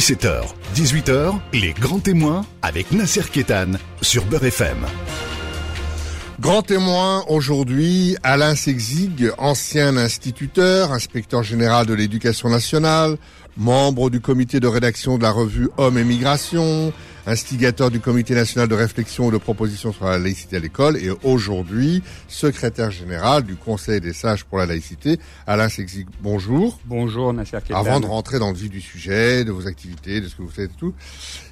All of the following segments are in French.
17h, 18h, les grands témoins avec Nasser Kétan sur Beurre FM. Grand témoin aujourd'hui, Alain Sexig, ancien instituteur, inspecteur général de l'éducation nationale, membre du comité de rédaction de la revue Hommes et Migration, instigateur du comité national de réflexion et de proposition sur la laïcité à l'école et aujourd'hui secrétaire général du Conseil des sages pour la laïcité. Alain Sexig, bonjour. Bonjour Nasser Ketan. Avant de rentrer dans le vif du sujet, de vos activités, de ce que vous faites et tout,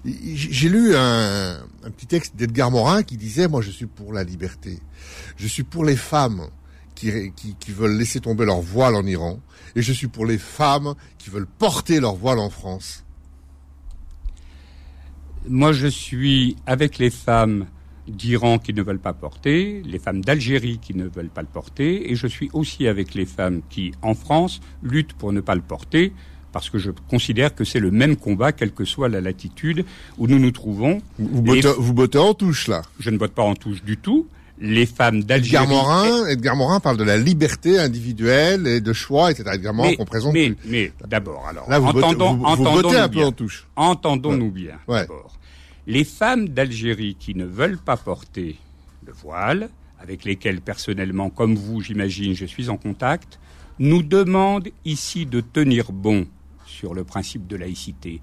j'ai lu un, un petit texte d'Edgar Morin qui disait, moi je suis pour la liberté. Je suis pour les femmes qui, qui, qui, veulent laisser tomber leur voile en Iran, et je suis pour les femmes qui veulent porter leur voile en France. Moi, je suis avec les femmes d'Iran qui ne veulent pas porter, les femmes d'Algérie qui ne veulent pas le porter, et je suis aussi avec les femmes qui, en France, luttent pour ne pas le porter, parce que je considère que c'est le même combat, quelle que soit la latitude où nous nous trouvons. Vous, bottez, vous bottez en touche, là Je ne botte pas en touche du tout les femmes d'Algérie. Edgar Morin, Edgar Morin parle de la liberté individuelle et de choix, etc. Edgar Morin qu'on présente mais, plus. Mais d'abord, alors, Là, vous entendons, vous, vous entendons un bien. peu en touche. Entendons-nous Ouais. bien. Ouais. D'abord, les femmes d'Algérie qui ne veulent pas porter le voile, avec lesquelles personnellement, comme vous, j'imagine, je suis en contact, nous demandent ici de tenir bon sur le principe de laïcité.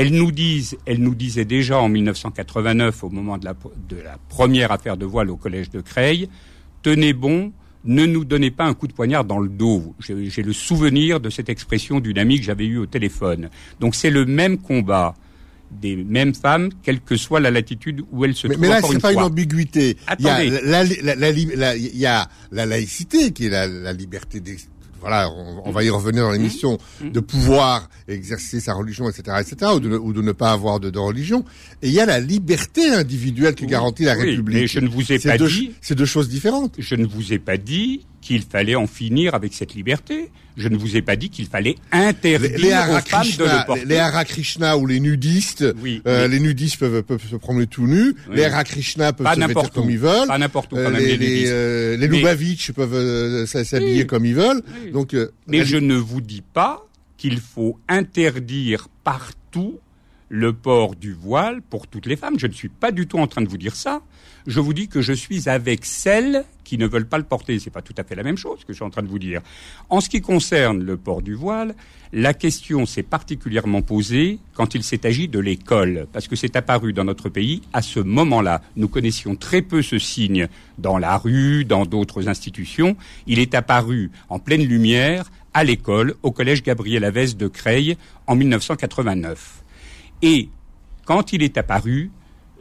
Elles nous disent, elles nous disaient déjà en 1989, au moment de la, de la première affaire de voile au collège de Creil, tenez bon, ne nous donnez pas un coup de poignard dans le dos. J'ai le souvenir de cette expression d'une amie que j'avais eue au téléphone. Donc c'est le même combat des mêmes femmes, quelle que soit la latitude où elles se Mais, trouvent. mais là, c'est pas une ambiguïté. Il y a Attendez. la, la, la, la- la- il y a la laïcité qui est la, liberté voilà, on, on va y revenir dans l'émission, Mmh. de pouvoir exercer sa religion, etc., etc., ou de, ne- ou de ne pas avoir de, de religion. Et il y a la liberté individuelle que garantit la Oui, République. mais je ne vous ai pas deux, dit- c'est deux choses différentes. Je ne vous ai pas dit qu'il fallait en finir avec cette liberté. Je ne vous ai pas dit qu'il fallait interdire Les, les aux femmes de Krishna, le porter. les, les Hare Krishna ou les nudistes, Oui, euh, oui. les nudistes peuvent, peuvent se promener tout nus, Oui. les Hare Krishna peuvent Pas se vêtir comme ils veulent, Pas n'importe où, quand Euh, même, les, euh, les Lubavitch peuvent euh, s'habiller comme ils veulent. Donc, Mais je ne vous dis pas qu'il faut interdire partout le port du voile pour toutes les femmes. Je ne suis pas du tout en train de vous dire ça. Je vous dis que je suis avec celles qui ne veulent pas le porter. C'est pas tout à fait la même chose que je suis en train de vous dire. En ce qui concerne le port du voile, la question s'est particulièrement posée quand il s'est agi de l'école, parce que c'est apparu dans notre pays à ce moment-là. Nous connaissions très peu ce signe dans la rue, dans d'autres institutions. Il est apparu en pleine lumière à l'école, au collège Gabriel Avez de Creil, en 1989. Et quand il est apparu,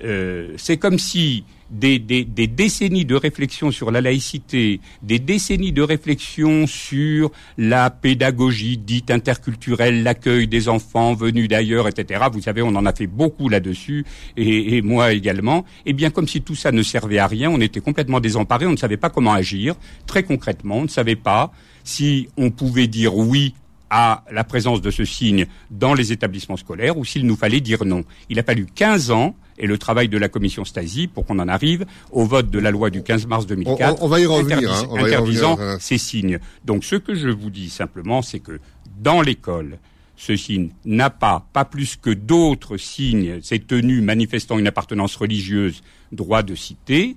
euh, c'est comme si des, décennies de réflexion sur la laïcité, des décennies de réflexion sur la pédagogie dite interculturelle, l'accueil des enfants venus d'ailleurs, etc. Vous savez, on en a fait beaucoup là-dessus, et, et moi également. Et bien, comme si tout ça ne servait à rien, on était complètement désemparés, on ne savait pas comment agir. Très concrètement, on ne savait pas si on pouvait dire oui à la présence de ce signe dans les établissements scolaires ou s'il nous fallait dire non. Il a fallu 15 ans et le travail de la commission Stasi pour qu'on en arrive au vote de la loi du 15 mars 2004 On- on va y revenir, interdis- hein, on va y interdisant revenir un- ces signes. Donc ce que je vous dis simplement, c'est que dans l'école, ce signe n'a pas, pas plus que d'autres signes, ces tenues manifestant une appartenance religieuse, droit de citer.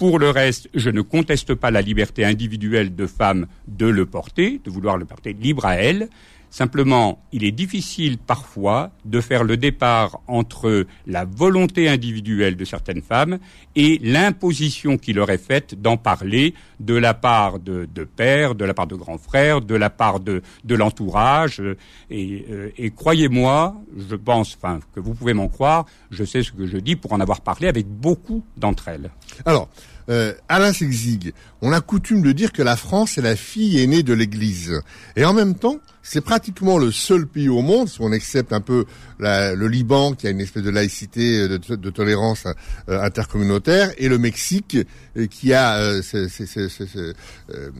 Pour le reste, je ne conteste pas la liberté individuelle de femmes de le porter, de vouloir le porter libre à elles. Simplement, il est difficile parfois de faire le départ entre la volonté individuelle de certaines femmes et l'imposition qui leur est faite d'en parler de la part de, de pères, de la part de grands frères, de la part de, de l'entourage. Et, euh, et croyez-moi, je pense, enfin, que vous pouvez m'en croire, je sais ce que je dis pour en avoir parlé avec beaucoup d'entre elles. Alors, euh, Alain Sexig, on a coutume de dire que la France est la fille aînée de l'Église. Et en même temps, c'est pratiquement le seul pays au monde, si on accepte un peu la- le Liban, qui a une espèce de laïcité, de, de tolérance euh, intercommunautaire, et le Mexique, euh, qui a euh, euh,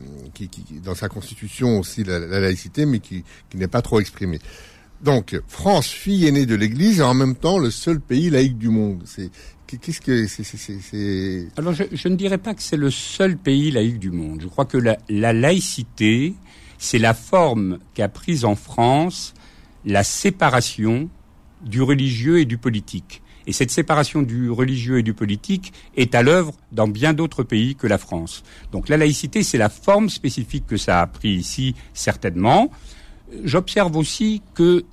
dans sa constitution aussi la, la laïcité, mais qui, qui n'est pas trop exprimée. Donc, France, fille aînée de l'Église, et en même temps le seul pays laïque du monde. C'est qu'est-ce que c'est Alors, je, je ne dirais pas que c'est le seul pays laïque du monde. Je crois que la, la laïcité, c'est la forme qu'a prise en France la séparation du religieux et du politique. Et cette séparation du religieux et du politique est à l'œuvre dans bien d'autres pays que la France. Donc la laïcité, c'est la forme spécifique que ça a pris ici, certainement. J'observe aussi que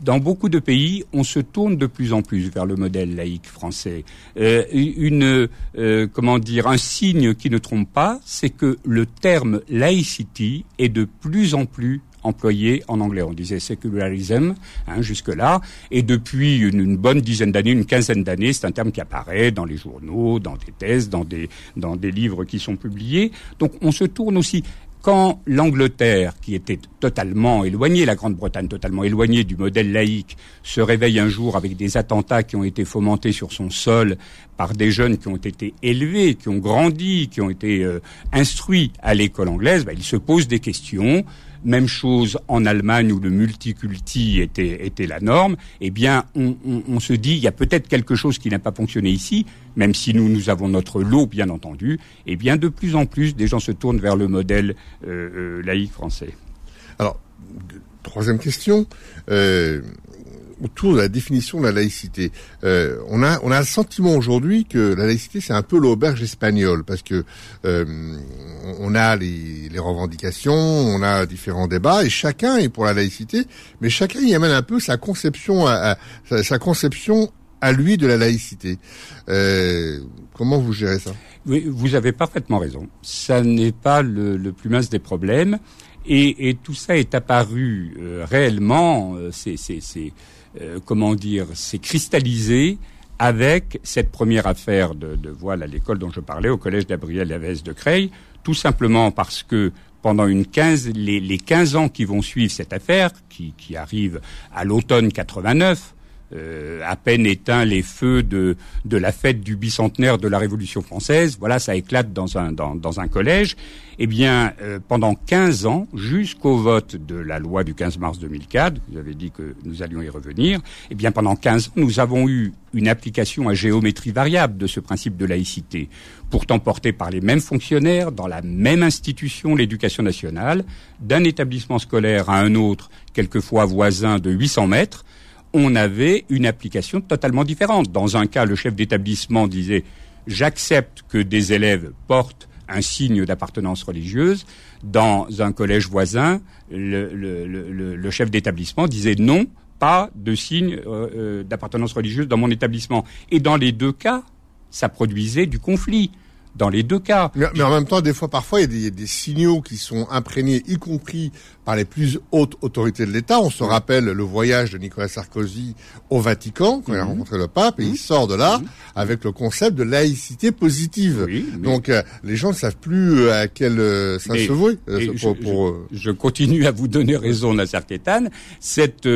dans beaucoup de pays, on se tourne de plus en plus vers le modèle laïque français. Euh, une, euh, comment dire, un signe qui ne trompe pas, c'est que le terme laïcity est de plus en plus employé en anglais. On disait secularism hein, jusque-là, et depuis une, bonne dizaine d'années, une quinzaine d'années, c'est un terme qui apparaît dans les journaux, dans des thèses, dans des, dans des livres qui sont publiés. Donc on se tourne aussi quand l'Angleterre, qui était totalement éloignée, la Grande-Bretagne totalement éloignée du modèle laïque, se réveille un jour avec des attentats qui ont été fomentés sur son sol par des jeunes qui ont été élevés, qui ont grandi, qui ont été euh, instruits à l'école anglaise, bah, il se pose des questions même chose en Allemagne où le multiculti était, était la norme. Eh bien, on, se dit, il y a peut-être quelque chose qui n'a pas fonctionné ici, même si nous, nous avons notre lot, bien entendu. Eh bien, de plus en plus, des gens se tournent vers le modèle euh, euh, laïque français. Alors, troisième question. Euh, autour de la définition de la laïcité. Euh, on a on a le sentiment aujourd'hui que la laïcité c'est un peu l'auberge espagnole parce que euh, on a les, les, revendications, on a différents débats et chacun est pour la laïcité, mais chacun y amène un peu sa conception à, sa, conception à lui de la laïcité. Euh, comment vous gérez ça? Oui, vous avez parfaitement raison. Ça n'est pas le, le, plus mince des problèmes. Et, et, tout ça est apparu euh, réellement, euh, c'est euh, comment dire, s'est cristallisé avec cette première affaire de, de voile à l'école dont je parlais, au collège Gabriel Lavès de Creil, tout simplement parce que pendant une 15, les, les 15 ans qui vont suivre cette affaire, qui, qui arrive à l'automne 89, euh, à peine éteint les feux de, la fête du bicentenaire de la Révolution française, voilà, ça éclate dans un, dans, dans un collège. Eh bien, euh, pendant 15 ans, jusqu'au vote de la loi du 15 mars 2004, vous avez dit que nous allions y revenir, eh bien, pendant 15 ans, nous avons eu une application à géométrie variable de ce principe de laïcité, pourtant porté par les mêmes fonctionnaires dans la même institution, l'éducation nationale, d'un établissement scolaire à un autre, quelquefois voisin de 800 mètres, on avait une application totalement différente. Dans un cas, le chef d'établissement disait j'accepte que des élèves portent un signe d'appartenance religieuse. Dans un collège voisin, le, chef d'établissement disait non, pas de signe euh, euh, d'appartenance religieuse dans mon établissement. Et dans les deux cas, ça produisait du conflit dans les deux cas. Mais, en même temps, des fois, parfois, il y a des, signaux qui sont imprégnés, y compris par les plus hautes autorités de l'État. On se rappelle le voyage de Nicolas Sarkozy au Vatican, quand il a mhm. rencontré le pape, et il mhm. sort de là mhm. avec le concept de laïcité positive. Donc, euh, les gens ne savent plus euh, à quel euh, ça se vouer. je, continue à vous donner raison, Nasser Kétan. Cette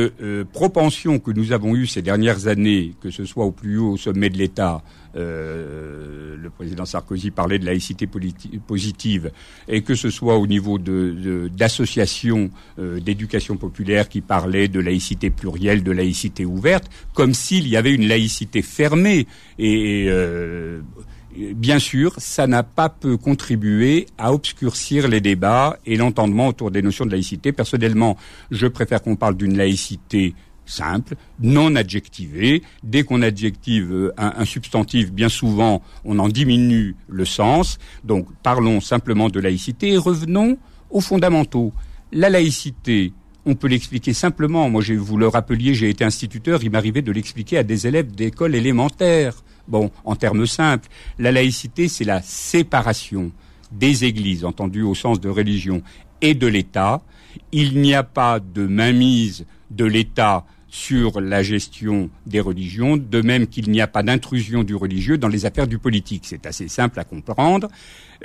propension que nous avons eue ces dernières années, que ce soit au plus haut sommet de l'État, euh, le président Sarkozy parlait de laïcité positive, et que ce soit au niveau d'associations euh, d'éducation populaire qui parlaient de laïcité plurielle, de laïcité ouverte, comme s'il y avait une laïcité fermée. Et, euh, bien sûr, ça n'a pas peu contribué à obscurcir les débats et l'entendement autour des notions de laïcité. Personnellement, je préfère qu'on parle d'une laïcité simple, non adjectivé. Dès qu'on adjective euh, un, substantif, bien souvent, on en diminue le sens. Donc, parlons simplement de laïcité et revenons aux fondamentaux. La laïcité, on peut l'expliquer simplement. Moi, je vous le rappeliez, j'ai été instituteur, il m'arrivait de l'expliquer à des élèves d'école élémentaire. Bon, en termes simples, la laïcité, c'est la séparation des églises, entendu au sens de religion, et de l'État. Il n'y a pas de mainmise de l'État sur la gestion des religions, de même qu'il n'y a pas d'intrusion du religieux dans les affaires du politique. C'est assez simple à comprendre.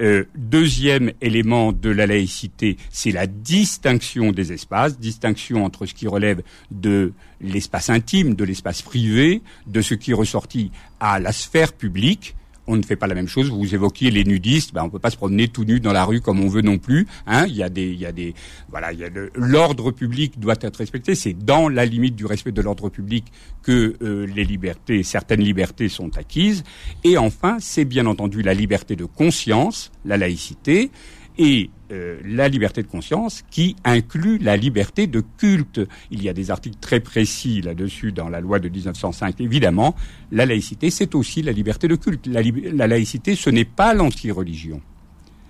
Euh, deuxième élément de la laïcité, c'est la distinction des espaces, distinction entre ce qui relève de l'espace intime, de l'espace privé, de ce qui ressortit à la sphère publique, on ne fait pas la même chose. Vous évoquiez les nudistes, ben on peut pas se promener tout nu dans la rue comme on veut non plus. Hein. Il y a des, il y a des, voilà, l'ordre public doit être respecté. C'est dans la limite du respect de l'ordre public que euh, les libertés, certaines libertés sont acquises. Et enfin, c'est bien entendu la liberté de conscience, la laïcité. Et euh, la liberté de conscience qui inclut la liberté de culte. Il y a des articles très précis là-dessus dans la loi de 1905. Évidemment, la laïcité, c'est aussi la liberté de culte. La, la laïcité, ce n'est pas l'anti-religion.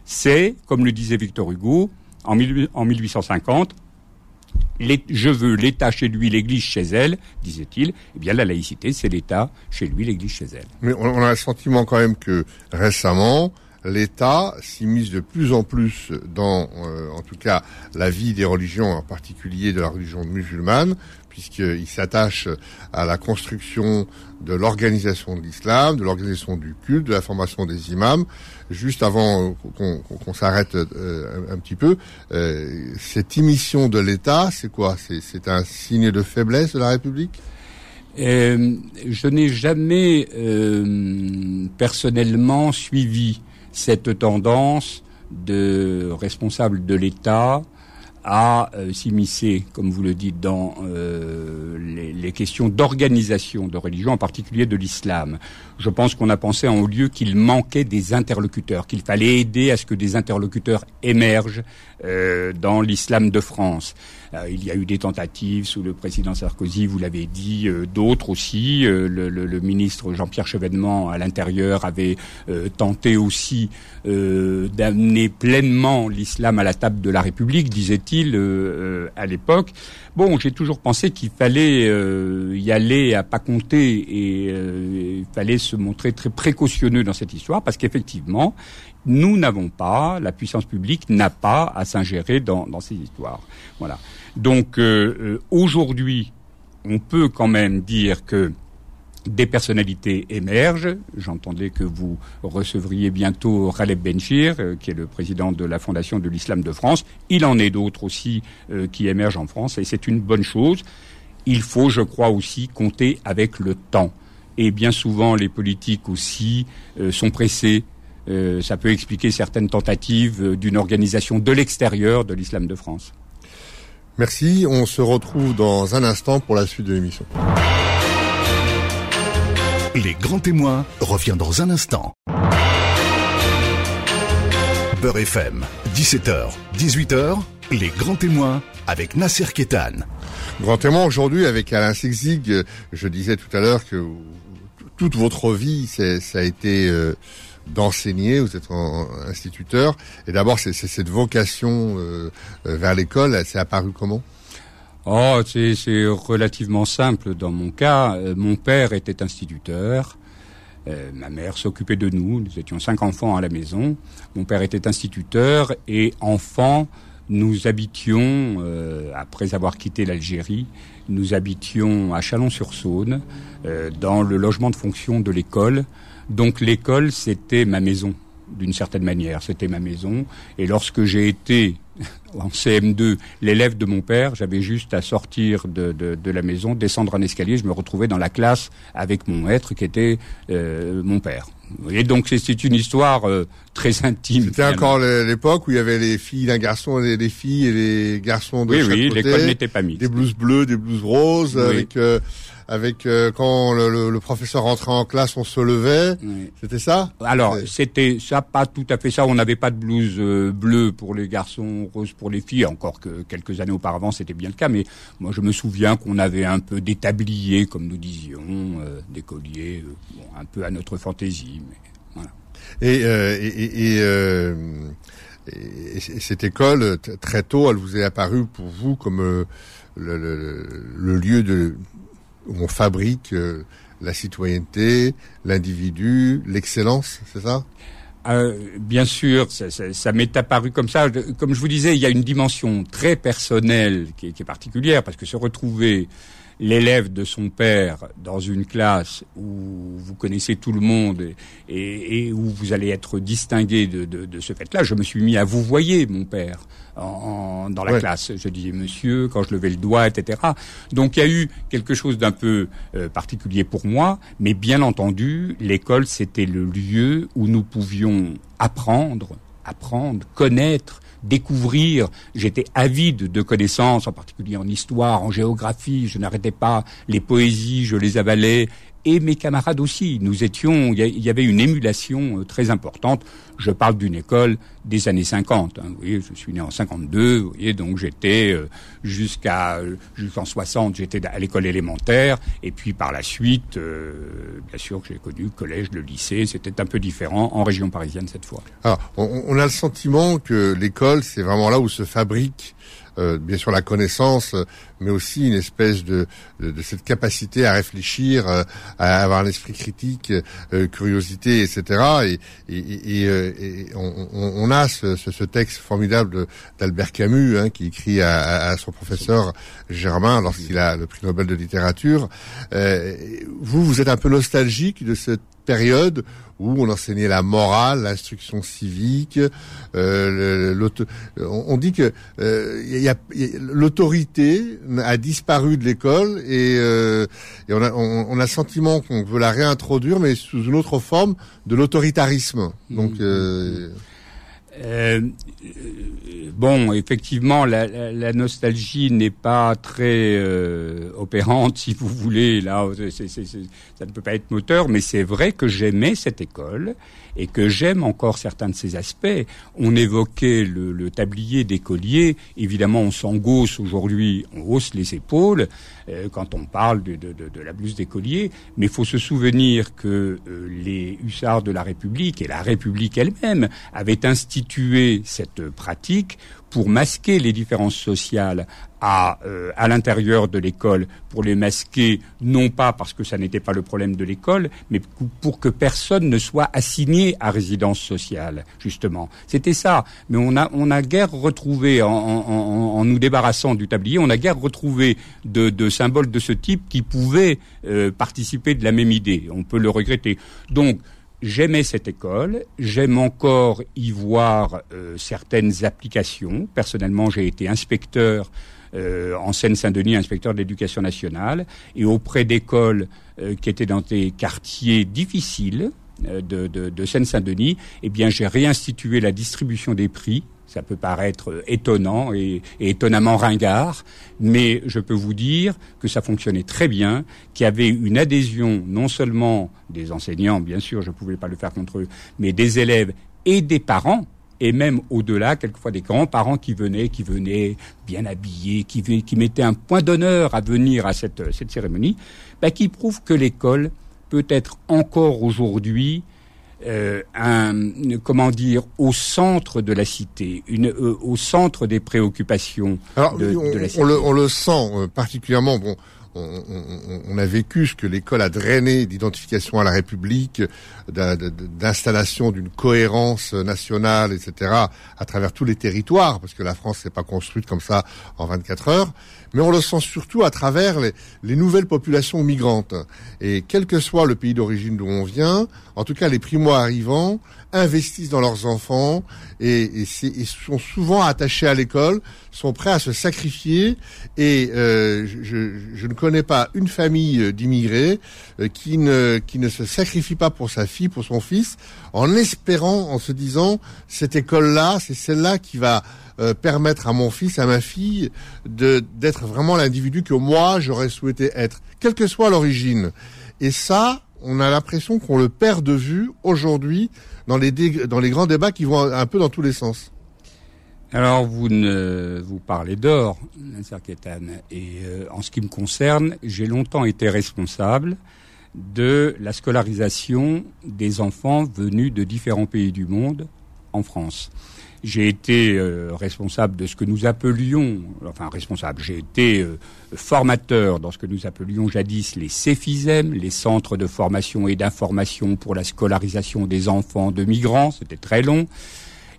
C'est, comme le disait Victor Hugo en, en 1850, je veux l'État chez lui, l'Église chez elle, disait-il. Eh bien, la laïcité, c'est l'État chez lui, l'Église chez elle. Mais on a le sentiment quand même que récemment, l'État s'immisce de plus en plus dans, euh, en tout cas, la vie des religions, en particulier de la religion musulmane, puisqu'il s'attache à la construction de l'organisation de l'islam, de l'organisation du culte, de la formation des imams. Juste avant qu'on s'arrête euh, un, petit peu, euh, cette émission de l'État, c'est quoi? C'est un signe de faiblesse de la République? Je n'ai jamais personnellement suivi cette tendance de responsables de l'État à euh, s'immiscer, comme vous le dites, dans euh, les, questions d'organisation de religion, en particulier de l'islam. Je pense qu'on a pensé en haut lieu qu'il manquait des interlocuteurs, qu'il fallait aider à ce que des interlocuteurs émergent euh, dans l'islam de France. Euh, il y a eu des tentatives sous le président Sarkozy, vous l'avez dit, euh, d'autres aussi. Le, le, ministre Jean-Pierre Chevènement à l'intérieur avait tenté aussi d'amener pleinement l'islam à la table de la République, disait-il à l'époque. Bon, j'ai toujours pensé qu'il fallait y aller à pas compter et il fallait se montrer très précautionneux dans cette histoire parce qu'effectivement, nous n'avons pas, la puissance publique n'a pas à s'ingérer dans, ces histoires. Voilà. Donc euh, euh, aujourd'hui, on peut quand même dire que des personnalités émergent. J'entendais que vous recevriez bientôt Khaled Benchir, euh, qui est le président de la Fondation de l'Islam de France. Il en est d'autres aussi qui émergent en France, et c'est une bonne chose. Il faut, je crois aussi, compter avec le temps. Et bien souvent, les politiques aussi sont pressés ça peut expliquer certaines tentatives d'une organisation de l'extérieur de l'islam de France. Merci, on se retrouve dans un instant pour la suite de l'émission. Les grands témoins revient dans un instant. Beurre FM, 17h, 18h, les grands témoins avec Nasser Kétan. Grand témoin aujourd'hui avec Alain Sixzig. Je disais tout à l'heure que toute votre vie, ça a été euh, d'enseigner, vous êtes instituteur, et d'abord c'est cette vocation euh, euh, vers l'école, elle s'est apparue comment? Oh, c'est relativement simple dans mon cas. Euh, mon père était instituteur. ma mère s'occupait de nous. Nous étions cinq enfants à la maison. Mon père était instituteur et enfant, nous habitions, après avoir quitté l'Algérie, nous habitions à Chalon-sur-Saône, dans le logement de fonction de l'école, donc l'école, c'était ma maison, d'une certaine manière. C'était ma maison. Et lorsque j'ai été en CM2 l'élève de mon père, j'avais juste à sortir de, de, la maison, descendre un escalier, je me retrouvais dans la classe avec mon maître qui était euh, mon père. Et donc c'est une histoire euh, très intime. C'était encore l'époque où il y avait les filles d'un garçon et les filles et les garçons de oui, chaque oui, l'école n'était pas mise. Des blouses bleues, des blouses roses, avec euh, avec euh, quand le, le, professeur rentrait en classe, on se levait. C'était ça Alors c'était ça, pas tout à fait ça. On n'avait pas de blouse euh, bleue pour les garçons, rose pour les filles. Encore que quelques années auparavant, c'était bien le cas. Mais moi, je me souviens qu'on avait un peu des tabliers, comme nous disions, euh, des colliers, bon, un peu à notre fantaisie. Mais voilà. Et, et, et, et, cette école, très tôt, elle vous est apparue pour vous comme le, le, le lieu de où on fabrique euh, la citoyenneté, l'individu, l'excellence, c'est ça? Euh, bien sûr, ça, ça, ça m'est apparu comme ça. Comme je vous disais, il y a une dimension très personnelle qui qui est particulière parce que se retrouver l'élève de son père dans une classe où vous connaissez tout le monde et, et où vous allez être distingué de, de, de ce fait-là, je me suis mis à vous voyer mon père en, dans la classe. Je disais monsieur quand je levais le doigt, etc. Donc il y a eu quelque chose d'un peu euh, particulier pour moi, mais bien entendu, l'école c'était le lieu où nous pouvions apprendre, apprendre, connaître découvrir. J'étais avide de connaissances, en particulier en histoire, en géographie. Je n'arrêtais pas. Les poésies, je les avalais. Et mes camarades aussi. Nous étions, il y avait une émulation euh, très importante. Je parle d'une école des années 50. Hein. Vous voyez, je suis né en 52. Vous voyez, donc j'étais euh, jusqu'à jusqu'en 60, j'étais à l'école élémentaire, et puis par la suite, euh, bien sûr, j'ai connu le collège, le lycée. C'était un peu différent en région parisienne cette fois. Alors, on a le sentiment que l'école, c'est vraiment là où se fabrique euh, bien sûr la connaissance, mais aussi une espèce de, de, cette capacité à réfléchir, euh, à avoir l'esprit critique, euh, curiosité, etc. Et, et, et, on, on, a ce, ce, texte formidable d'Albert Camus hein, qui écrit à, à, son professeur Germain lorsqu'il a le prix Nobel de littérature. vous, vous êtes un peu nostalgique de cette période où on enseignait la morale, l'instruction civique. Euh, on dit que euh, l'autorité a disparu de l'école et, euh, on, a, on, a le sentiment qu'on veut la réintroduire, mais sous une autre forme de l'autoritarisme. Donc mmh. Euh, bon, effectivement, la, la, nostalgie n'est pas très euh, opérante, si vous voulez. Là, ça ne peut pas être moteur, mais c'est vrai que j'aimais cette école et que j'aime encore certains de ses aspects. On évoquait le, le tablier d'écolier. Évidemment, on s'engosse aujourd'hui, on hausse les épaules euh, quand on parle de la blouse d'écolier. Mais il faut se souvenir que euh, les hussards de la République et la République elle-même avaient institué cette pratique pour masquer les différences sociales à, euh, à l'intérieur de l'école, pour les masquer non pas parce que ça n'était pas le problème de l'école, mais pour que personne ne soit assigné à résidence sociale, justement. C'était ça. Mais on a, on a guère retrouvé, en, en, en, nous débarrassant du tablier, on a guère retrouvé de, de symboles de ce type qui pouvaient euh, participer de la même idée. On peut le regretter. Donc, J'aimais cette école, j'aime encore y voir euh, certaines applications. Personnellement, j'ai été inspecteur euh, en Seine-Saint-Denis, inspecteur de l'éducation nationale, et auprès d'écoles euh, qui étaient dans des quartiers difficiles de, de, de Seine-Saint-Denis, eh bien, j'ai réinstitué la distribution des prix ça peut paraître étonnant et, étonnamment ringard, mais je peux vous dire que ça fonctionnait très bien, qu'il y avait une adhésion non seulement des enseignants, bien sûr, je ne pouvais pas le faire contre eux, mais des élèves et des parents, et même au-delà, quelquefois des grands-parents qui venaient, qui venaient bien habillés, qui, mettaient un point d'honneur à venir à cette, cette cérémonie, bah, qui prouve que l'école peut être encore aujourd'hui euh, un, comment dire, au centre de la cité, une, euh, au centre des préoccupations de, on, la cité. On le, on le sent euh, particulièrement. Bon, on, on, on, a vécu ce que l'école a drainé d'identification à la République, d'installation d'une cohérence nationale, etc., à travers tous les territoires, parce que la France n'est pas construite comme ça en 24 heures mais on le sent surtout à travers les, les, nouvelles populations migrantes. Et quel que soit le pays d'origine d'où on vient, en tout cas les primo-arrivants investissent dans leurs enfants et, et, sont souvent attachés à l'école, sont prêts à se sacrifier. Et euh, je, je, ne connais pas une famille d'immigrés euh, qui, ne, qui ne se sacrifie pas pour sa fille, pour son fils, en espérant, en se disant, cette école-là, c'est celle-là qui va euh, permettre à mon fils, à ma fille, de d'être vraiment l'individu que moi j'aurais souhaité être, quelle que soit l'origine. Et ça, on a l'impression qu'on le perd de vue aujourd'hui dans les dans les grands débats qui vont un peu dans tous les sens. Alors vous ne vous parlez d'or, et euh, en ce qui me concerne, j'ai longtemps été responsable de la scolarisation des enfants venus de différents pays du monde en France. J'ai été euh, responsable de ce que nous appelions, enfin responsable, j'ai été euh, formateur dans ce que nous appelions jadis les CEFISEM, les centres de formation et d'information pour la scolarisation des enfants de migrants, c'était très long.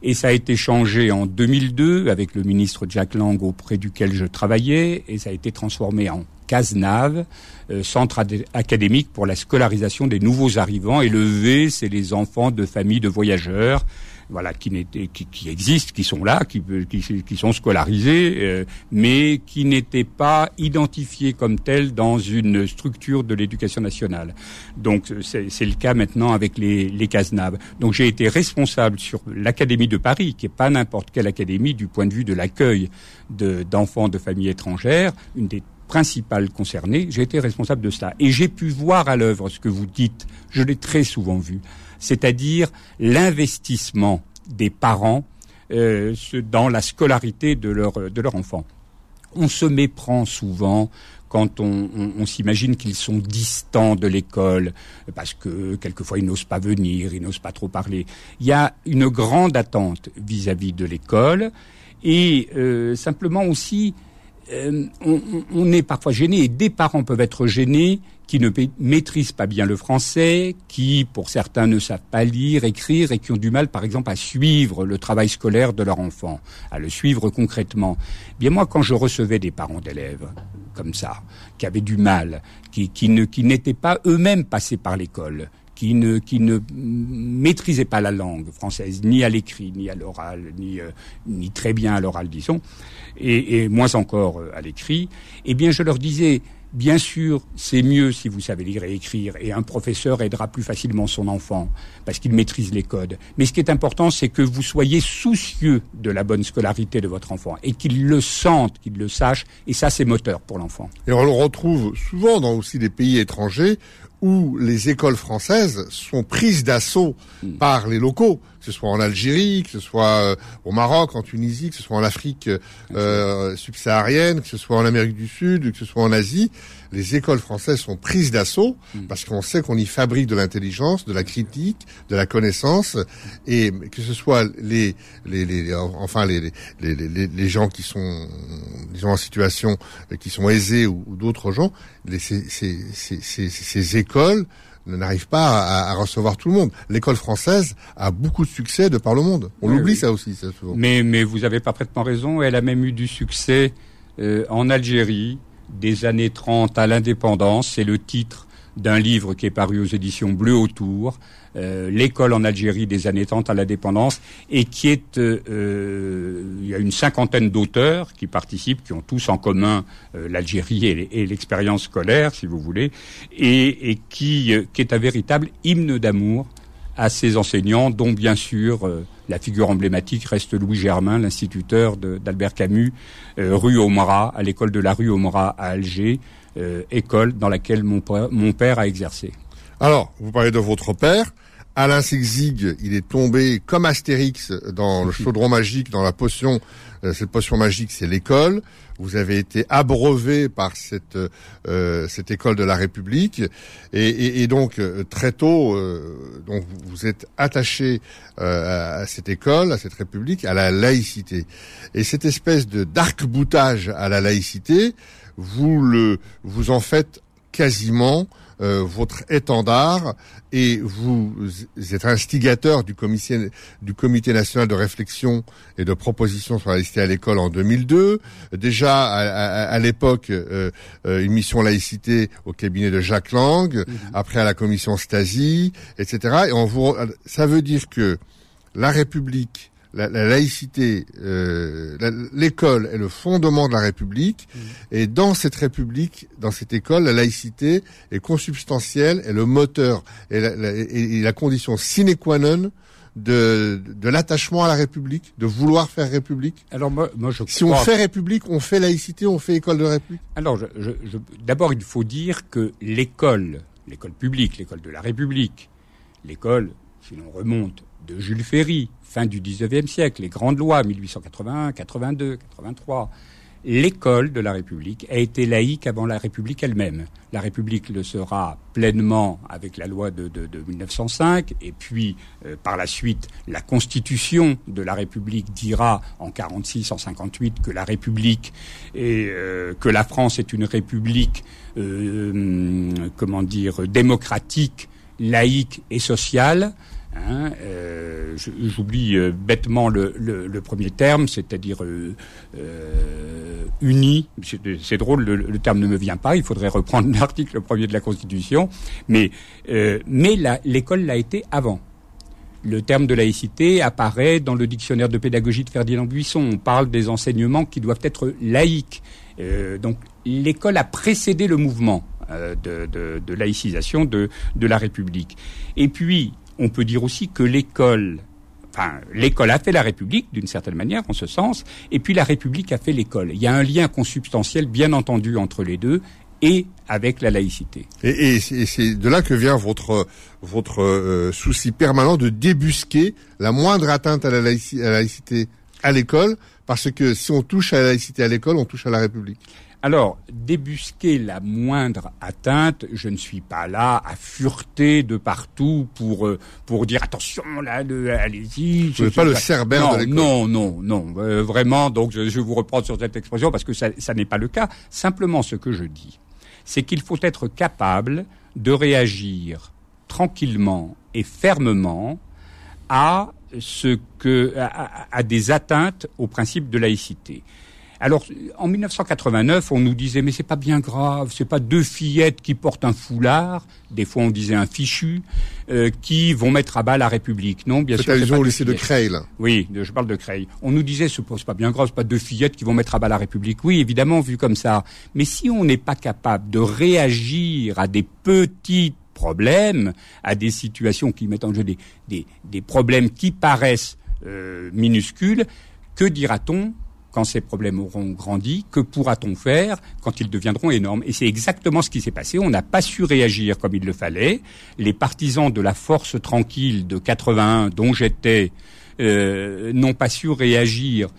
Et ça a été changé en 2002 avec le ministre Jack Lang auprès duquel je travaillais, et ça a été transformé en CASNAV, euh, centre académique pour la scolarisation des nouveaux arrivants. Et le V, c'est les enfants de familles de voyageurs voilà, qui, qui, qui, existent, qui sont là, qui, qui, qui sont scolarisés, euh, mais qui n'étaient pas identifiés comme tels dans une structure de l'éducation nationale. Donc c'est le cas maintenant avec les, les CASNAV. Donc j'ai été responsable sur l'Académie de Paris, qui n'est pas n'importe quelle académie du point de vue de l'accueil d'enfants de, familles étrangères, une des principal concerné, j'ai été responsable de cela. Et j'ai pu voir à l'œuvre ce que vous dites, je l'ai très souvent vu, c'est-à-dire l'investissement des parents euh, dans la scolarité de leur, de leur enfant. On se méprend souvent quand on, s'imagine qu'ils sont distants de l'école, parce que quelquefois ils n'osent pas venir, ils n'osent pas trop parler. Il y a une grande attente vis-à-vis de l'école, et euh, simplement aussi, euh, on, est parfois gêné, et des parents peuvent être gênés qui ne maîtrisent pas bien le français, qui, pour certains, ne savent pas lire, écrire et qui ont du mal, par exemple, à suivre le travail scolaire de leur enfant, à le suivre concrètement. Bien moi, quand je recevais des parents d'élèves comme ça, qui avaient du mal, qui n'étaient pas eux-mêmes passés par l'école, qui ne, qui maîtrisaient pas la langue française, ni à l'écrit, ni à l'oral, ni, euh, très bien à l'oral, disons, et, et moins encore euh, à l'écrit, eh bien, je leur disais, Bien sûr, c'est mieux si vous savez lire et écrire, et un professeur aidera plus facilement son enfant, parce qu'il maîtrise les codes. Mais ce qui est important, c'est que vous soyez soucieux de la bonne scolarité de votre enfant, et qu'il le sente, qu'il le sache, et ça, c'est moteur pour l'enfant. Et on le retrouve souvent dans aussi des pays étrangers où les écoles françaises sont prises d'assaut hmm. par les locaux, que ce soit en Algérie, que ce soit euh, au Maroc, en Tunisie, que ce soit en Afrique euh, subsaharienne, que ce soit en Amérique du Sud, que ce soit en Asie les écoles françaises sont prises d'assaut mm. parce qu'on sait qu'on y fabrique de l'intelligence, de la critique, de la connaissance, et que ce soit les, les, les enfin les, les, les, les, gens qui sont disons en situation qui sont aisés ou, d'autres gens, les, ces, ces, ces, ces écoles n'arrivent pas à, à, recevoir tout le monde. L'école française a beaucoup de succès de par le monde. On oublie ça aussi. Ça, mais, mais vous avez parfaitement raison. Elle a même eu du succès euh, en Algérie, des années 30 à l'indépendance. C'est le titre d'un livre qui est paru aux éditions Bleu Autour, euh, l'école en Algérie des années 30 à l'indépendance, et qui est, euh, euh, il y a une cinquantaine d'auteurs qui participent, qui ont tous en commun l'Algérie et l'expérience scolaire, si vous voulez, et, et qui, qui est un véritable hymne d'amour à ses enseignants, dont bien sûr la figure emblématique reste Louis Germain, l'instituteur d'Albert Camus, euh, rue Omara, à l'école de la rue Omara à Alger, euh, école dans laquelle mon père, mon père a exercé. Alors, vous parlez de votre père. Alain Sigzig, il est tombé comme Astérix dans le chaudron magique, dans la potion. Euh, cette potion magique, c'est l'école. Vous avez été abreuvé par cette euh, cette école de la République, et, et, et donc euh, très tôt, euh, donc vous êtes attaché à cette école, à cette République, à la laïcité. Et cette espèce de d'arc-boutage à la laïcité, vous le vous en faites quasiment euh, votre étendard et vous êtes instigateur du comité, du comité national de réflexion et de proposition sur la laïcité à l'école en 2002. Déjà à, l'époque euh, euh, une mission laïcité au cabinet de Jacques Lang, mhm. après à la commission Stasi, etc. Et on vous, ça veut dire que la République la, laïcité, euh, l'école est le fondement de la République, mmh. et dans cette République, dans cette école, la laïcité est consubstantielle, est le moteur et la, condition sine qua non de, de l'attachement à la République, de vouloir faire République. Alors moi, moi je si on fait République, on fait laïcité, on fait école de République. Alors je, je, d'abord il faut dire que l'école, l'école publique, l'école de la République, l'école, si l'on remonte de Jules Ferry, fin du XIXe siècle, les grandes lois, 1881, 82, 83. L'école de la République a été laïque avant la République elle-même. La République le sera pleinement avec la loi de, 1905, et puis euh, par la suite, la Constitution de la République dira en 46, en 58 que la République et euh, que la France est une République, euh, comment dire, démocratique, laïque et sociale. Hein, euh, J'oublie euh, bêtement le, premier terme, c'est-à-dire euh, euh uni. C'est drôle, le, terme ne me vient pas. Il faudrait reprendre l'article premier de la Constitution. Mais, mais l'école l'a été avant. Le terme de laïcité apparaît dans le dictionnaire de pédagogie de Ferdinand Buisson. On parle des enseignements qui doivent être laïques. donc l'école a précédé le mouvement de laïcisation de, de la République. Et puis, on peut dire aussi que l'école a fait la République d'une certaine manière, en ce sens, et puis la République a fait l'école. Il y a un lien consubstantiel, bien entendu, entre les deux et avec la laïcité. Et, c'est de là que vient votre votre euh, souci permanent de débusquer la moindre atteinte à la, laïcité à l'école, parce que si on touche à la laïcité à l'école, on touche à la République. Alors, débusquer la moindre atteinte, je ne suis pas là à fureter de partout pour euh, pour dire attention là, allez-y. Vous n'êtes pas le cerbère de l'école. Non, non, non, euh, vraiment. Donc, je, je vous reprends sur cette expression parce que ça, ça n'est pas le cas. Simplement, ce que je dis, c'est qu'il faut être capable de réagir tranquillement et fermement à ce que à, à des atteintes au principe de laïcité. Alors, en 1989, on nous disait, mais c'est pas bien grave, c'est pas deux fillettes qui portent un foulard, des fois on disait un fichu, euh, qui vont mettre à bas la République. Non, bien sûr. au lycée de Creil, Oui, je parle de Creil. On nous disait, c'est pas bien grave, c'est pas deux fillettes qui vont mettre à bas la République. Oui, évidemment, vu comme ça. Mais si on n'est pas capable de réagir à des petits problèmes, à des situations qui mettent en jeu des, des, des problèmes qui paraissent euh, minuscules, que dira-t-on quand ces problèmes auront grandi, que pourra-t-on faire quand ils deviendront énormes? Et c'est exactement ce qui s'est passé. On n'a pas su réagir comme il le fallait. Les partisans de la force tranquille de 81, dont j'étais, euh, n'ont pas su réagir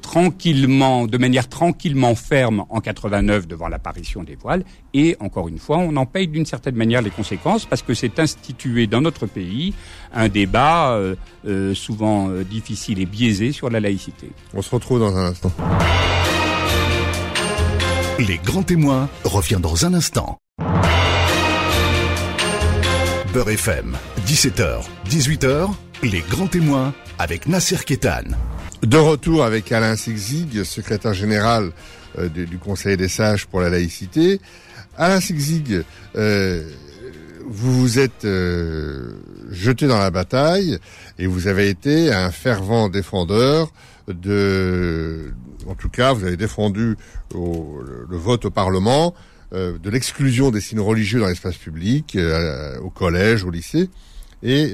tranquillement, de manière tranquillement ferme en 89 devant l'apparition des voiles. Et encore une fois, on en paye d'une certaine manière les conséquences parce que c'est institué dans notre pays un débat euh, euh, souvent euh, difficile et biaisé sur la laïcité. On se retrouve dans un instant. Les grands témoins revient dans un instant. Beurre FM, 17h, 18h, les grands témoins avec Nasser Kétan. De retour avec Alain Sigzig, secrétaire général euh, du, Conseil des sages pour la laïcité. Alain Sigzig, euh, vous vous êtes euh, jeté dans la bataille et vous avez été un fervent défendeur de, en tout cas, vous avez défendu le, vote au Parlement de l'exclusion des signes religieux dans l'espace public, au collège, au lycée, et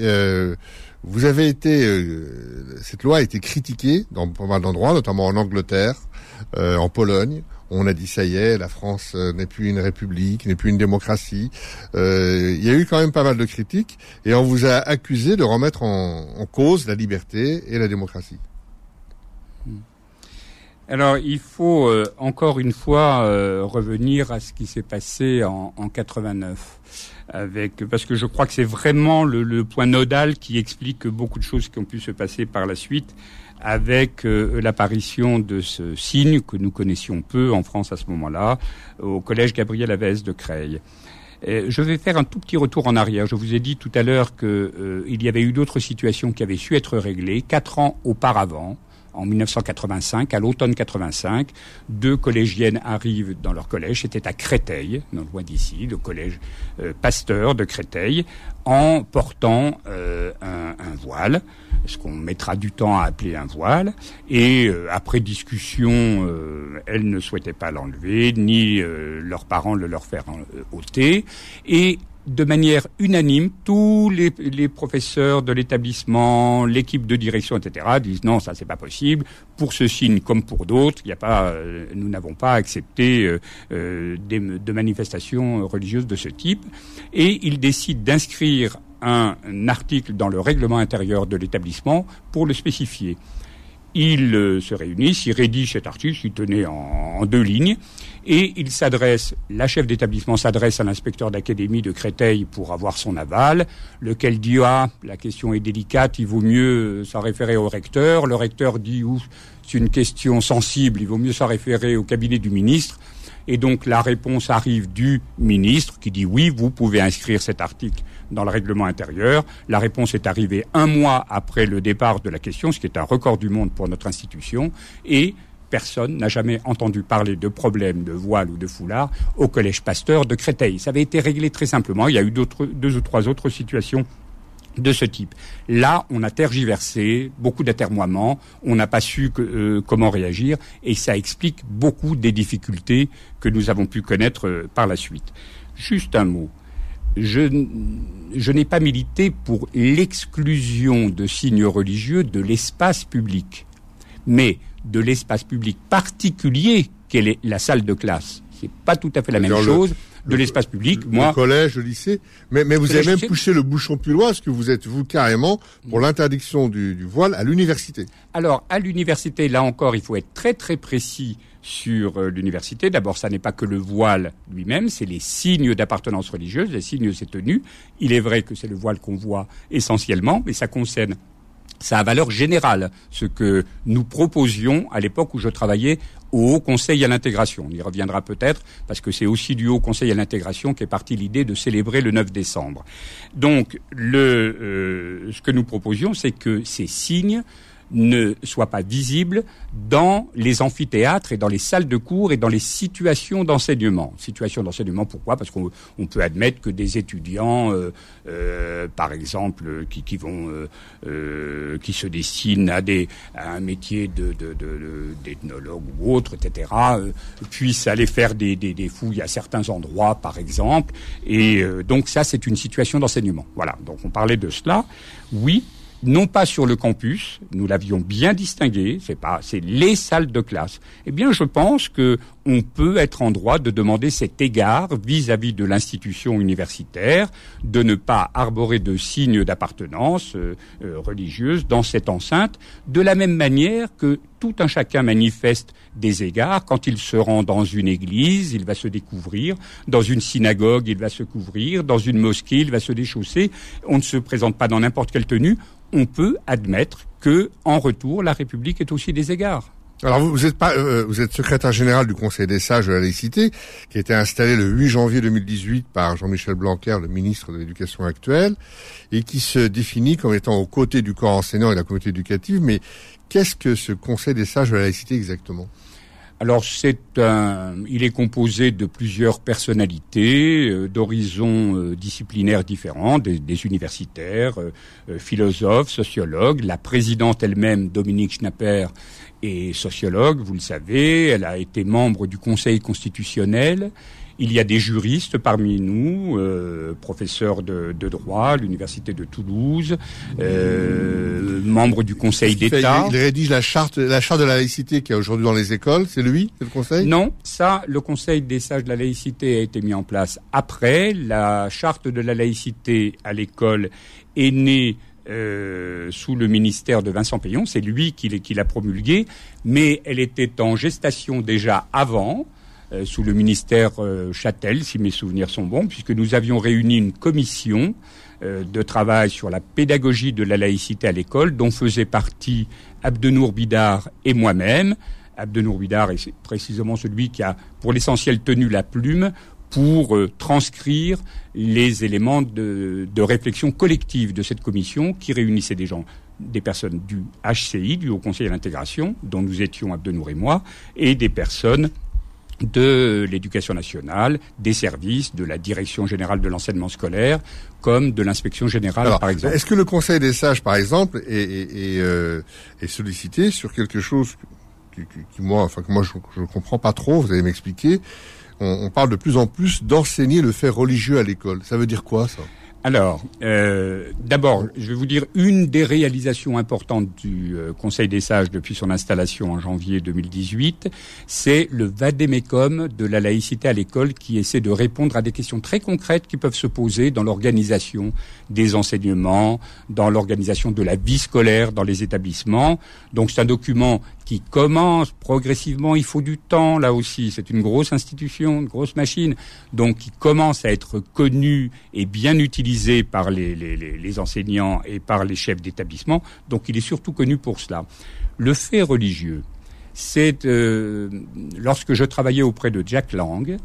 vous avez été, euh, cette loi a été critiquée dans pas mal d'endroits, notamment en Angleterre, euh, en Pologne. On a dit ça y est, la France euh, n'est plus une république, n'est plus une démocratie. il y a eu quand même pas mal de critiques et on vous a accusé de remettre en, cause la liberté et la démocratie. Alors, il faut encore une fois revenir à ce qui s'est passé en, en 89 avec parce que je crois que c'est vraiment le, point nodal qui explique beaucoup de choses qui ont pu se passer par la suite avec euh, l'apparition de ce signe que nous connaissions peu en France à ce moment-là au collège Gabriel Avez de Creil. je vais faire un tout petit retour en arrière. Je vous ai dit tout à l'heure qu'il euh, y avait eu d'autres situations qui avaient su être réglées quatre ans auparavant en 1985, à l'automne 85, deux collégiennes arrivent dans leur collège, c'était à Créteil, non loin d'ici, le collège euh, Pasteur de Créteil, en portant euh, un, voile, ce qu'on mettra du temps à appeler un voile, et euh, après discussion, elles ne souhaitaient pas l'enlever, ni leurs parents le leur faire ôter, et de manière unanime, tous les, professeurs de l'établissement, l'équipe de direction, etc., disent non, ça c'est pas possible. Pour ce signe comme pour d'autres, il y a pas, euh, nous n'avons pas accepté euh, euh, des, de manifestations religieuses de ce type, et ils décident d'inscrire un, article dans le règlement intérieur de l'établissement pour le spécifier. Ils se réunissent, ils rédigent cet article, il tenait en deux lignes, et il s'adresse, la chef d'établissement s'adresse à l'inspecteur d'académie de Créteil pour avoir son aval, lequel dit ah la question est délicate, il vaut mieux s'en référer au recteur. Le recteur dit ou c'est une question sensible, il vaut mieux s'en référer au cabinet du ministre. Et donc la réponse arrive du ministre qui dit oui, vous pouvez inscrire cet article dans le règlement intérieur. La réponse est arrivée un mois après le départ de la question, ce qui est un record du monde pour notre institution. Et personne n'a jamais entendu parler de problème de voile ou de foulard au collège Pasteur de Créteil. Ça avait été réglé très simplement. Il y a eu deux ou trois autres situations de ce type. Là, on a tergiversé, beaucoup d'atermoiements, on n'a pas su euh, comment réagir, et ça explique beaucoup des difficultés que nous avons pu connaître euh, par la suite. Juste un mot. je, je n'ai pas milité pour l'exclusion de signes religieux de l'espace public, mais de l'espace public particulier qu'est est la salle de classe. C'est pas tout à fait la même chose de l'espace public. Moi, le collège, le lycée. Mais, mais vous avez même poussé le bouchon plus loin, parce que vous êtes vous carrément pour l'interdiction du, du, voile à l'université. Alors à l'université, là encore, il faut être très très précis sur euh, l'université. D'abord, ça n'est pas que le voile lui-même, c'est les signes d'appartenance religieuse, les signes de tenues. Il est vrai que c'est le voile qu'on voit essentiellement, mais ça concerne ça a valeur générale, ce que nous proposions à l'époque où je travaillais au Haut Conseil à l'intégration. On y reviendra peut-être, parce que c'est aussi du Haut Conseil à l'intégration qu'est partie l'idée de célébrer le 9 décembre. Donc, euh, ce que nous proposions, c'est que ces signes ne soit pas visible dans les amphithéâtres et dans les salles de cours et dans les situations d'enseignement. Situations d'enseignement, pourquoi? Parce qu'on peut admettre que des étudiants, euh, euh, par exemple, qui, qui vont, euh, qui se destinent à, des, à un métier de, d'ethnologue ou autre, etc., puissent aller faire des, des, des, fouilles à certains endroits, par exemple. Et donc ça, c'est une situation d'enseignement. Voilà. Donc on parlait de cela. Oui, non pas sur le campus, nous l'avions bien distingué, c'est pas, c'est les salles de classe. Eh bien, je pense que on peut être en droit de demander cet égard vis-à-vis de l'institution universitaire, de ne pas arborer de signes d'appartenance euh, euh, religieuse dans cette enceinte, de la même manière que tout un chacun manifeste des égards. Quand il se rend dans une église, il va se découvrir. Dans une synagogue, il va se couvrir. Dans une mosquée, il va se déchausser. On ne se présente pas dans n'importe quelle tenue on peut admettre que, en retour, la République est aussi des égards. Alors vous, êtes pas, euh, vous êtes secrétaire général du Conseil des sages de la laïcité, qui a été installé le 8 janvier 2018 par Jean-Michel Blanquer, le ministre de l'Éducation actuel, et qui se définit comme étant aux côtés du corps enseignant et de la communauté éducative. Mais qu'est-ce que ce Conseil des sages de la laïcité exactement? Alors c'est un, il est composé de plusieurs personnalités, euh, d'horizons euh, disciplinaires différents, des, universitaires, euh, philosophes, sociologues. La présidente elle-même, Dominique Schnapper, est sociologue, vous le savez. Elle a été membre du Conseil constitutionnel. Il y a des juristes parmi nous, euh, professeurs de, droit à l'université de Toulouse, euh, membres du Conseil d'État. Il rédige la charte, la charte de la laïcité qui est aujourd'hui dans les écoles. C'est lui, c'est le Conseil? Non, ça, le Conseil des sages de la laïcité a été mis en place après. La charte de la laïcité à l'école est née euh, sous le ministère de Vincent Payon. C'est lui qui l'a promulguée, mais elle était en gestation déjà avant. Euh, sous le ministère euh, Châtel, si mes souvenirs sont bons, puisque nous avions réuni une commission euh, de travail sur la pédagogie de la laïcité à l'école, dont faisait partie Abdenour Bidar et moi-même. Abdenour Bidar est précisément celui qui a, pour l'essentiel, tenu la plume pour transcrire les éléments de, de, réflexion collective de cette commission qui réunissait des gens des personnes du HCI, du Haut Conseil à l'intégration, dont nous étions Abdenour et moi, et des personnes de l'éducation nationale, des services, de la direction générale de l'enseignement scolaire, comme de l'inspection générale, par exemple. Est-ce que le Conseil des sages, par exemple, est, euh, sollicité sur quelque chose qui, moi, enfin que moi je ne comprends pas trop. Vous allez m'expliquer. on parle de plus en plus d'enseigner le fait religieux à l'école. Ça veut dire quoi ça? Alors, euh, d'abord, je vais vous dire une des réalisations importantes du euh, Conseil des sages depuis son installation en janvier 2018, c'est le vadémécum de la laïcité à l'école qui essaie de répondre à des questions très concrètes qui peuvent se poser dans l'organisation des enseignements, dans l'organisation de la vie scolaire dans les établissements. Donc c'est un document qui commence progressivement. Il faut du temps là aussi. C'est une grosse institution, une grosse machine, donc qui commence à être connue et bien utilisée par les, enseignants et par les chefs d'établissement. Donc il est surtout connu pour cela. Le fait religieux, c'est euh, lorsque je travaillais auprès de Jack Lang,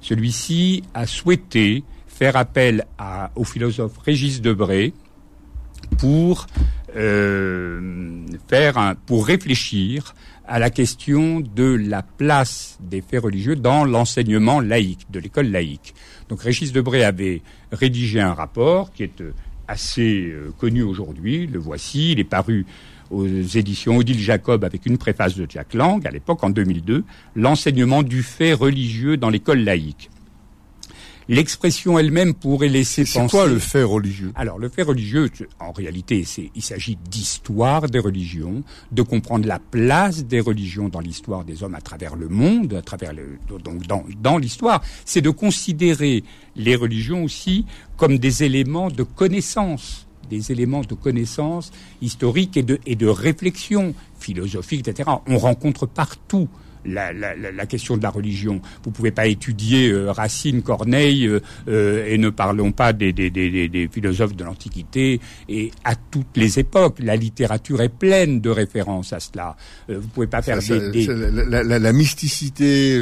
celui-ci a souhaité faire appel au philosophe Régis Debray pour euh, faire pour réfléchir à la question de la place des faits religieux dans l'enseignement laïque, de l'école laïque. Donc Régis Debray avait rédigé un rapport qui est euh, assez euh, connu aujourd'hui, le voici, il est paru aux éditions Odile Jacob avec une préface de Jack Lang, à l'époque en 2002, l'enseignement du fait religieux dans l'école laïque. L'expression elle-même pourrait laisser penser. C'est quoi le fait religieux? Alors le fait religieux, en réalité, c'est il s'agit d'histoire des religions, de comprendre la place des religions dans l'histoire des hommes à travers le monde, à travers le donc dans dans l'histoire. C'est de considérer les religions aussi comme des éléments de connaissance des éléments de connaissance historique et de, et de réflexion philosophique, etc. On rencontre partout la, la, la, question de la religion. Vous pouvez pas étudier euh, Racine, Corneille, euh, euh, et ne parlons pas des, des, des, des philosophes de l'Antiquité et à toutes les époques. La littérature est pleine de références à cela. vous pouvez pas faire des, La, la, mysticité,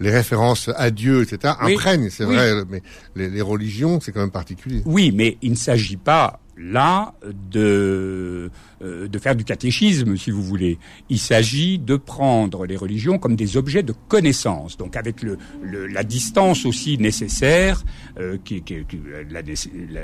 les références à Dieu, etc. imprègnent, c'est vrai, mais les, les religions, c'est quand même particulier. Oui, mais il ne s'agit pas là de, euh, de faire du catéchisme, si vous voulez. Il s'agit de prendre les religions comme des objets de connaissance, donc avec le, la distance aussi nécessaire, euh, qui, qui, la,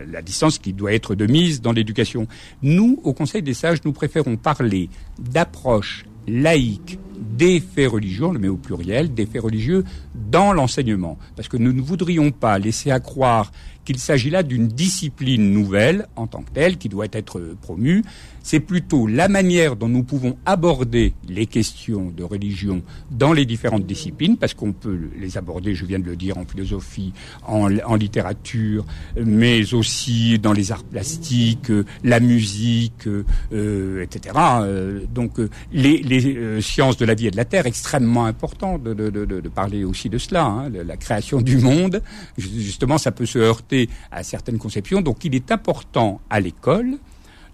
la, distance qui doit être de mise dans l'éducation. Nous, au Conseil des sages, nous préférons parler d'approche laïque des faits religieux, on le met au pluriel, des faits religieux dans l'enseignement. Parce que nous ne voudrions pas laisser à croire qu'il s'agit là d'une discipline nouvelle en tant que telle qui doit être promue. C'est plutôt la manière dont nous pouvons aborder les questions de religion dans les différentes disciplines, parce qu'on peut les aborder, je viens de le dire, en philosophie, en, littérature, mais aussi dans les arts plastiques, la musique, euh, etc. Euh, donc les, euh, sciences de la vie et de la terre, extrêmement important de, de, parler aussi de cela, hein, la création du monde. Justement, ça peut se heurter à certaines conceptions. Donc il est important à l'école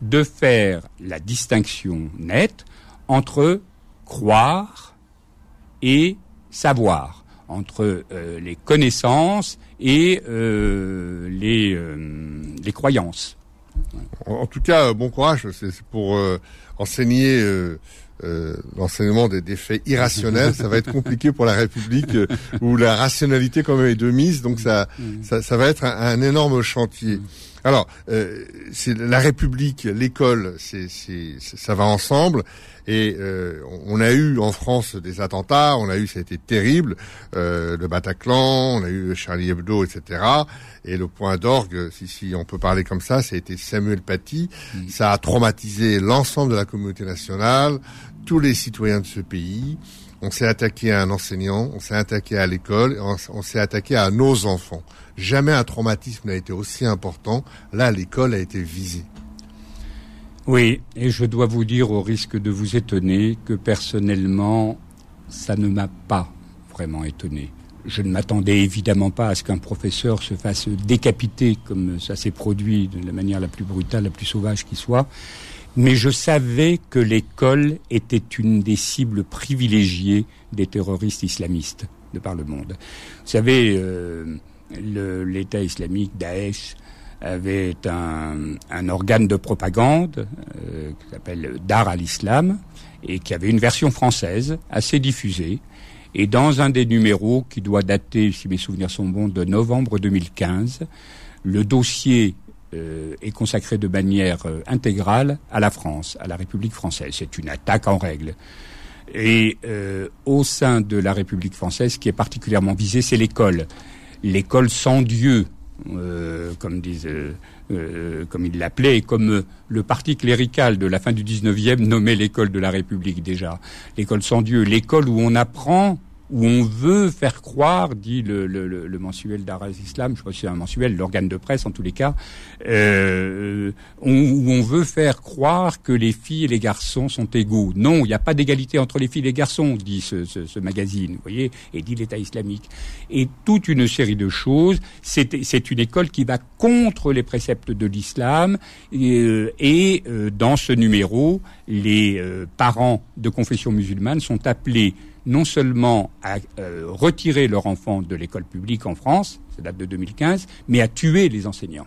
de faire la distinction nette entre croire et savoir, entre euh, les connaissances et euh, les, euh, les croyances. En, tout cas, bon courage, c'est pour enseigner euh, l'enseignement des, faits irrationnels, ça va être compliqué pour la République euh, où la rationalité quand même est de mise, donc ça, ça, ça, va être un, énorme chantier. Alors, euh, c'est la République, l'école, c'est, ça va ensemble. Et euh, on a eu en France des attentats, on a eu, ça a été terrible, euh, le Bataclan, on a eu Charlie Hebdo, etc. Et le point d'orgue, si, si on peut parler comme ça, ça a été Samuel Paty. Ça a traumatisé l'ensemble de la communauté nationale, tous les citoyens de ce pays. On s'est attaqué à un enseignant, on s'est attaqué à l'école, on s'est attaqué à nos enfants. Jamais un traumatisme n'a été aussi important. Là, l'école a été visée. Oui, et je dois vous dire, au risque de vous étonner, que personnellement, ça ne m'a pas vraiment étonné. Je ne m'attendais évidemment pas à ce qu'un professeur se fasse décapiter comme ça s'est produit de la manière la plus brutale, la plus sauvage qui soit. Mais je savais que l'école était une des cibles privilégiées des terroristes islamistes de par le monde. Vous savez, euh, l'État islamique, Daesh, avait un, organe de propagande euh, qui s'appelle Dar al-Islam et qui avait une version française assez diffusée. Et dans un des numéros qui doit dater, si mes souvenirs sont bons, de novembre 2015, le dossier est consacré de manière euh, intégrale à la France, à la République française. C'est une attaque en règle. Et euh, au sein de la République française, ce qui est particulièrement visé, c'est l'école. L'école sans Dieu, euh, comme disent, euh, euh, comme comme le parti clérical de la fin du 19e nommait l'école de la République déjà, l'école sans Dieu, l'école où on apprend où on veut faire croire, dit le, mensuel d'Araz Islam, je crois que c'est un mensuel, l'organe de presse en tous les cas, euh, où on veut faire croire que les filles et les garçons sont égaux. Non, il n'y a pas d'égalité entre les filles et les garçons, dit ce, magazine, vous voyez, et dit l'État islamique. Et toute une série de choses. C'est une école qui va contre les préceptes de l'islam, euh, et, euh, dans ce numéro, les parents de confession musulmane sont appelés non seulement à euh, retirer leur enfant de l'école publique en France, ça date de 2015, mais à tuer les enseignants.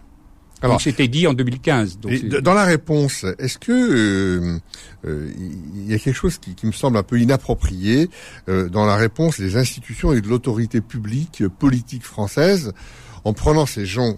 Alors, c'était dit en 2015. Donc dans la réponse, est-ce que euh, euh, il y a quelque chose qui, qui, me semble un peu inapproprié dans la réponse des institutions et de l'autorité publique politique française en prenant ces gens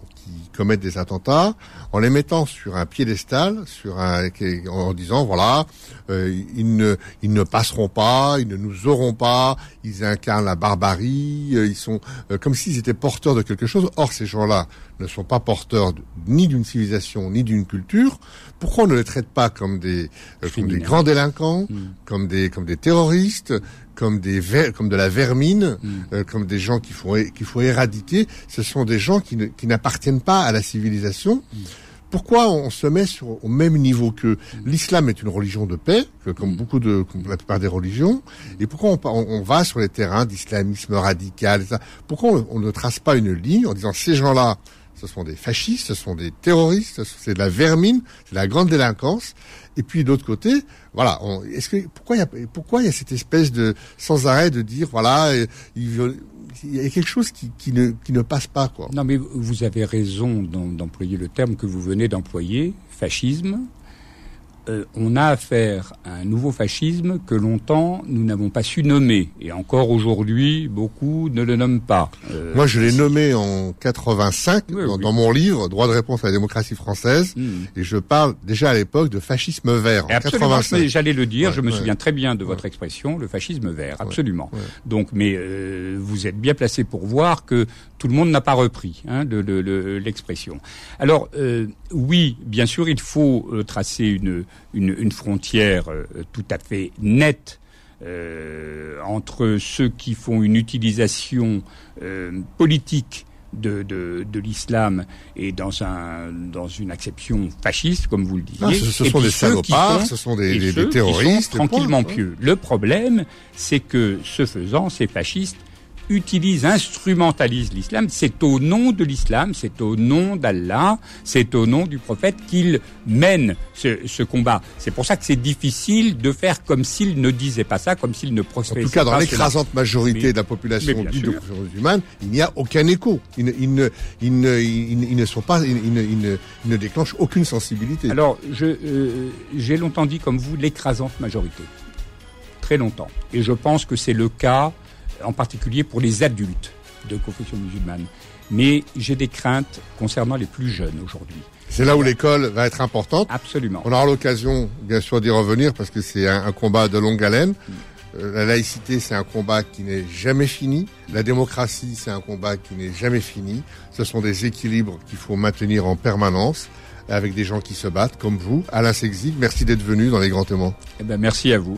commettent des attentats, en les mettant sur un piédestal, sur un, en disant voilà, euh, ils ne ils ne passeront pas, ils ne nous auront pas, ils incarnent la barbarie, euh, ils sont euh, comme s'ils étaient porteurs de quelque chose. Or ces gens-là ne sont pas porteurs ni d'une civilisation ni d'une culture. Pourquoi on ne les traite pas comme des comme des grands délinquants, hmm. comme des comme des terroristes? comme des comme de la vermine, mm. comme des gens qu'il faut qu'il faut éradiquer? Ce sont des gens qui, qui n'appartiennent pas à la civilisation. Mm pourquoi on se met sur, au même niveau que l'islam est une religion de paix, comme beaucoup de, comme la plupart des religions, et pourquoi on, va sur les terrains d'islamisme radical, pourquoi on, ne trace pas une ligne en disant ces gens-là, ce sont des fascistes, ce sont des terroristes, c'est de la vermine, c'est de la grande délinquance. Et puis d'autre côté, voilà, est-ce que pourquoi il y a pourquoi il y a cette espèce de sans arrêt de dire voilà, il, il y a quelque chose qui, qui, ne, qui ne passe pas. Quoi. Non, mais vous avez raison d'employer le terme que vous venez d'employer, fascisme. Euh, on a affaire à un nouveau fascisme que longtemps nous n'avons pas su nommer. Et encore aujourd'hui, beaucoup ne le nomment pas. Euh, Moi, je l'ai nommé en 85 dans, mon livre Droit de réponse à la démocratie française. Hmm. Et je parle déjà à l'époque de fascisme vert. En absolument, j'allais le dire. je me souviens très bien de votre expression, le fascisme vert. Absolument. Donc, mais euh, vous êtes bien placé pour voir que tout le monde n'a pas repris hein, l'expression. Alors, oui, bien sûr, il faut tracer une une, frontière euh, tout à fait nette euh, entre ceux qui font une utilisation euh, politique de, de, l'islam et dans un dans une acception fasciste, comme vous le disiez. Ah, ce, sont des salopards, ce sont des, terroristes. tranquillement pieux. Le problème, c'est que ce faisant, ces fascistes utilise, instrumentalise l'islam. C'est au nom de l'islam, c'est au nom d'Allah, c'est au nom du prophète qu'il mène ce, combat. C'est pour ça que c'est difficile de faire comme s'il ne disait pas ça, comme s'il ne prospérait pas. En tout cas, dans l'écrasante majorité de la population dite de musulmane, il n'y a aucun écho. Ils ne, ils ne, ils ne, sont pas, ils ne, ne, déclenchent aucune sensibilité. Alors, euh, j'ai longtemps dit comme vous l'écrasante majorité. Très longtemps. Et je pense que c'est le cas en particulier pour les adultes de confession musulmane. Mais j'ai des craintes concernant les plus jeunes aujourd'hui. C'est là où l'école va être importante. Absolument. On aura l'occasion, bien sûr, d'y revenir parce que c'est un, combat de longue haleine. Euh, la laïcité, c'est un combat qui n'est jamais fini. La démocratie, c'est un combat qui n'est jamais fini. Ce sont des équilibres qu'il faut maintenir en permanence avec des gens qui se battent, comme vous. Alain Sexig, merci d'être venu dans les grands témoins. Eh ben, merci à vous.